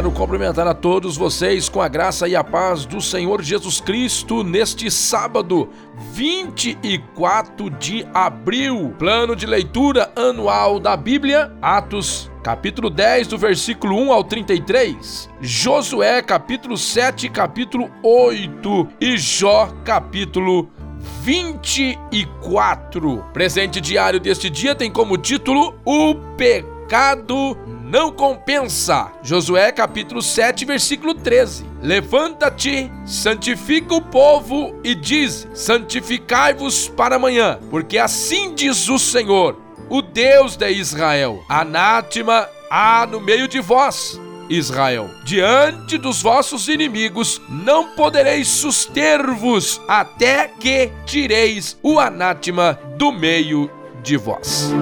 Quero cumprimentar a todos vocês com a graça e a paz do Senhor Jesus Cristo neste sábado, 24 de abril. Plano de leitura anual da Bíblia, Atos capítulo 10, do versículo 1 ao 33, Josué, capítulo 7, capítulo 8 e Jó, capítulo 24. Presente diário deste dia tem como título O Pecado não compensa. Josué capítulo 7, versículo 13. Levanta-te, santifica o povo e diz: Santificai-vos para amanhã, porque assim diz o Senhor, o Deus de Israel: Anátema há no meio de vós. Israel, diante dos vossos inimigos não podereis suster-vos até que tireis o anátema do meio de vós.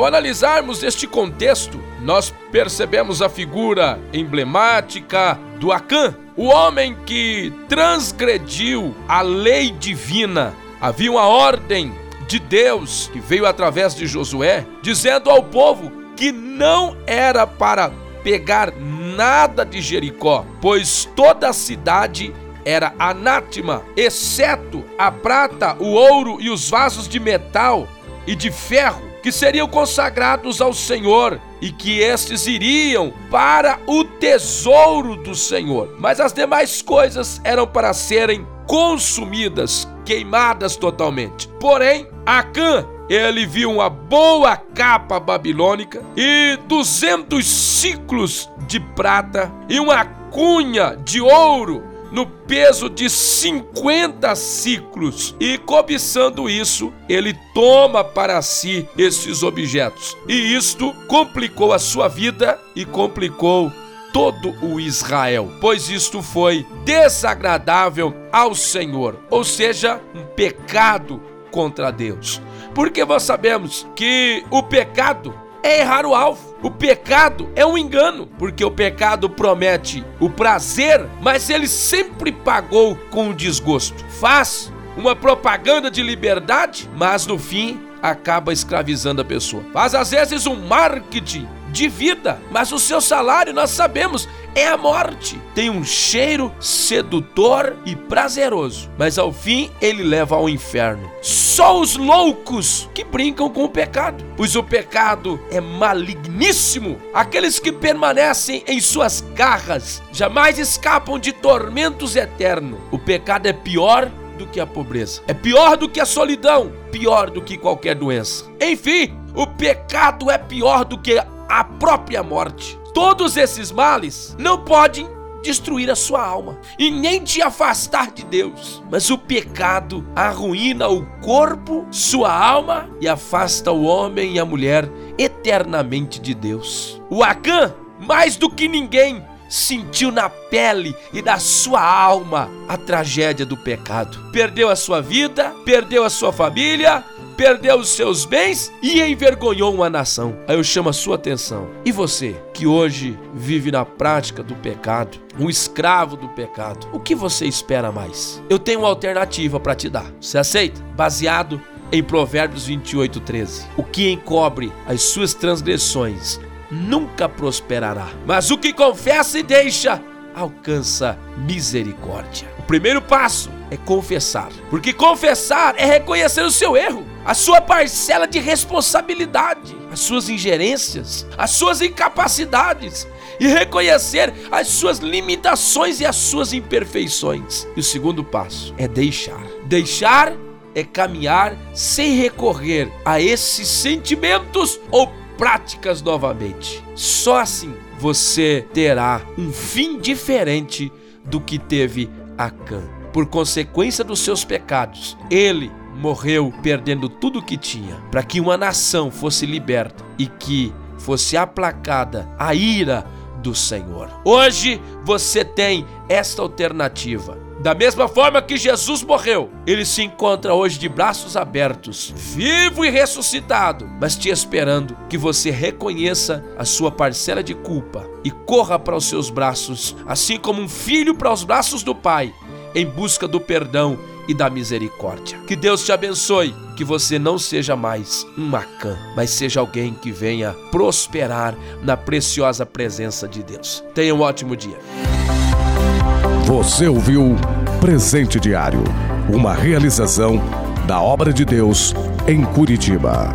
Ao analisarmos este contexto, nós percebemos a figura emblemática do Acã, o homem que transgrediu a lei divina. Havia uma ordem de Deus que veio através de Josué, dizendo ao povo que não era para pegar nada de Jericó, pois toda a cidade era anátema, exceto a prata, o ouro e os vasos de metal e de ferro que seriam consagrados ao Senhor e que estes iriam para o tesouro do Senhor. Mas as demais coisas eram para serem consumidas, queimadas totalmente. Porém, Acã ele viu uma boa capa babilônica e 200 ciclos de prata e uma cunha de ouro no peso de 50 ciclos, e cobiçando isso, ele toma para si esses objetos. E isto complicou a sua vida e complicou todo o Israel, pois isto foi desagradável ao Senhor, ou seja, um pecado contra Deus. Porque nós sabemos que o pecado é errar o alvo. O pecado é um engano, porque o pecado promete o prazer, mas ele sempre pagou com o desgosto. Faz uma propaganda de liberdade, mas no fim acaba escravizando a pessoa. Faz às vezes um marketing de vida, mas o seu salário, nós sabemos, é a morte. Tem um cheiro sedutor e prazeroso, mas ao fim ele leva ao inferno. Só os loucos que brincam com o pecado, pois o pecado é maligníssimo. Aqueles que permanecem em suas garras jamais escapam de tormentos eternos. O pecado é pior do que a pobreza, é pior do que a solidão, pior do que qualquer doença. Enfim, o pecado é pior do que a própria morte. Todos esses males não podem destruir a sua alma e nem te afastar de Deus. Mas o pecado arruína o corpo, sua alma e afasta o homem e a mulher eternamente de Deus. O Acã, mais do que ninguém, sentiu na pele e na sua alma a tragédia do pecado. Perdeu a sua vida, perdeu a sua família, perdeu os seus bens e envergonhou uma nação. Aí eu chamo a sua atenção. E você, que hoje vive na prática do pecado, um escravo do pecado, o que você espera mais? Eu tenho uma alternativa para te dar. Você aceita? Baseado em Provérbios 28, 13. O que encobre as suas transgressões nunca prosperará, mas o que confessa e deixa alcança misericórdia. O primeiro passo é confessar, porque confessar é reconhecer o seu erro, a sua parcela de responsabilidade, as suas ingerências, as suas incapacidades e reconhecer as suas limitações e as suas imperfeições. E o segundo passo é deixar. Deixar é caminhar sem recorrer a esses sentimentos ou práticas novamente. Só assim você terá um fim diferente do que teve Acã. Por consequência dos seus pecados, ele morreu perdendo tudo o que tinha, para que uma nação fosse liberta e que fosse aplacada a ira do Senhor. Hoje você tem esta alternativa Da mesma forma que Jesus morreu, ele se encontra hoje de braços abertos, vivo e ressuscitado, mas te esperando que você reconheça a sua parcela de culpa e corra para os seus braços, assim como um filho para os braços do Pai, em busca do perdão e da misericórdia. Que Deus te abençoe, que você não seja mais um macã, mas seja alguém que venha prosperar na preciosa presença de Deus. Tenha um ótimo dia. Você ouviu Presente Diário, uma realização da obra de Deus em Curitiba.